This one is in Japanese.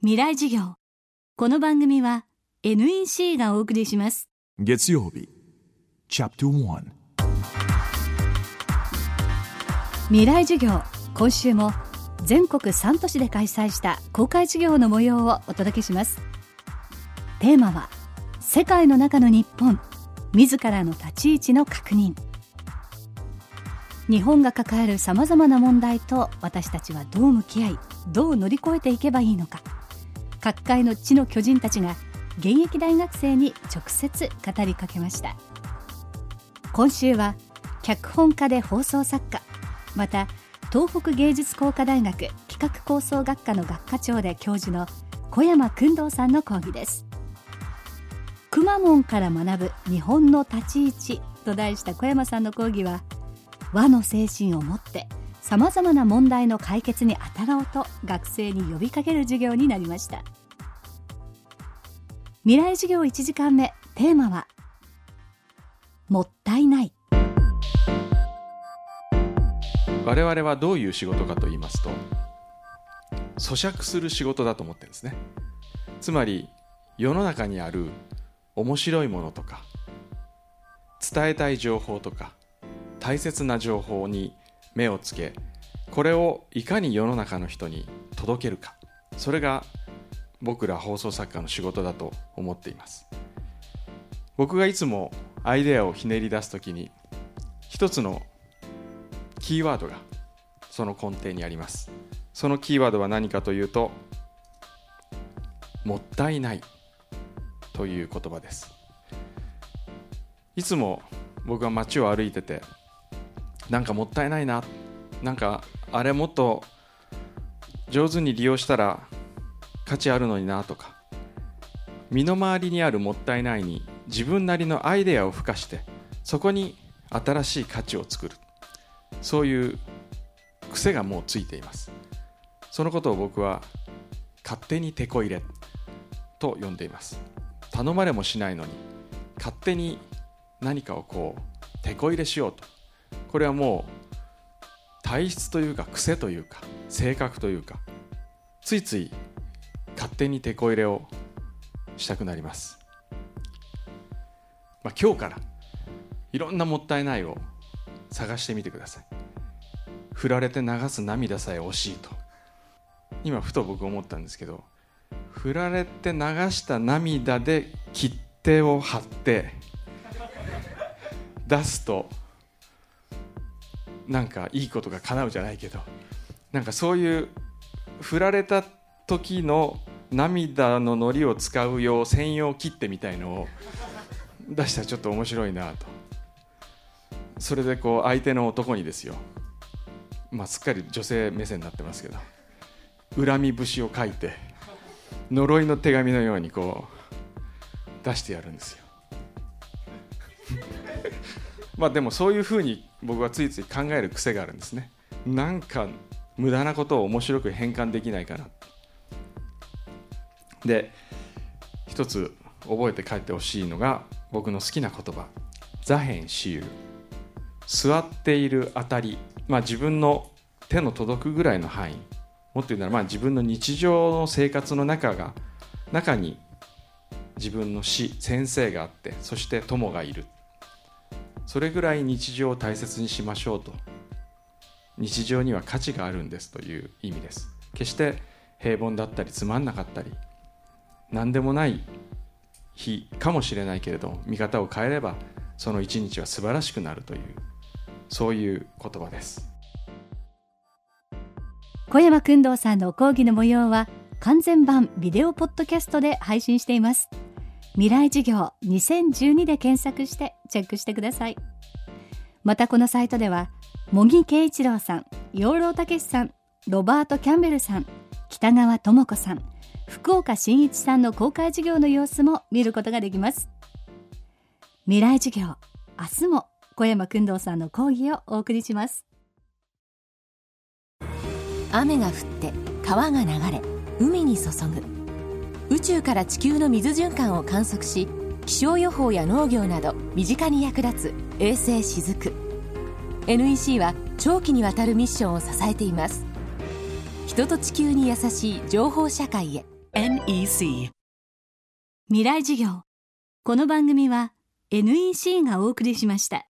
未来授業。この番組は NEC がお送りします。月曜日。チャプター未来授業。今週も全国3都市で開催した公開授業の模様をお届けします。テーマは世界の中の日本。自らの立ち位置の確認。日本が抱えるさまざまな問題と私たちはどう向き合いどう乗り越えていけばいいのか各界の地の巨人たちが現役大学生に直接語りかけました。今週は脚本家で放送作家また東北芸術工科大学企画構想学科の学科長で教授の小山君堂さんの講義です。くまモンから学ぶ日本の立ち位置と題した小山さんの講義は和の精神を持ってさまざまな問題の解決に当たろうと学生に呼びかける授業になりました。未来授業1時間目テーマはもったいない。我々はどういう仕事かと言いますと咀嚼する仕事だと思ってるんですね。つまり世の中にある面白いものとか伝えたい情報とか大切な情報に目をつけこれをいかに世の中の人に届けるか。それが僕ら放送作家の仕事だと思っています。僕がいつもアイデアをひねり出す時に一つのキーワードがその根底にあります。そのキーワードは何かというともったいないという言葉です。いつも僕は街を歩いててなんかもったいないな。なんかあれもっと上手に利用したら価値あるのになとか。身の回りにあるもったいないに自分なりのアイデアを付加してそこに新しい価値を作る。そういう癖がもうついています。そのことを僕は勝手にテこ入れと呼んでいます。頼まれもしないのに勝手に何かをこうテこ入れしようと。これはもう体質というか癖というか性格というかついつい勝手にテこ入れをしたくなります、まあ、今日からいろんなもったいないを探してみてください。振られて流す涙さえ惜しいと。今ふと僕思ったんですけど振られて流した涙で切手を貼って出すとなんかいいことが叶うじゃないけどなんかそういう振られた時の涙ののりを使う用専用切手みたいのを出したらちょっと面白いなと。それでこう相手の男にですよ。まあすっかり女性目線になってますけど恨み節を書いて呪いの手紙のようにこう出してやるんですよ。まあでもそういうふうに僕はついつい考える癖があるんですね。なんか無駄なことを面白く変換できないかな。で一つ覚えて帰ってほしいのが僕の好きな言葉。座辺私有座っているあたり、まあ、自分の手の届くぐらいの範囲。もっと言うならまあ自分の日常の生活の中が中に自分の師先生があってそして友がいる。それぐらい日常を大切にしましょうと。日常には価値があるんですという意味です。決して平凡だったりつまんなかったり何でもない日かもしれないけれど見方を変えればその一日は素晴らしくなるというそういう言葉です。小山君堂さんの講義の模様は完全版ビデオポッドキャストで配信しています。未来授業2012で検索してチェックしてください。またこのサイトでは茂木圭一郎さん養老孟さんロバート・キャンベルさん北川智子さん福岡伸一さんの公開授業の様子も見ることができます。未来授業明日も小山君堂さんの講義をお送りします。雨が降って川が流れ海に注ぐ。宇宙から地球の水循環を観測し気象予報や農業など身近に役立つ衛星しずく NEC は長期にわたるミッションを支えています。人と地球に優しい情報社会へ。NEC 未来授業。この番組は NEC がお送りしました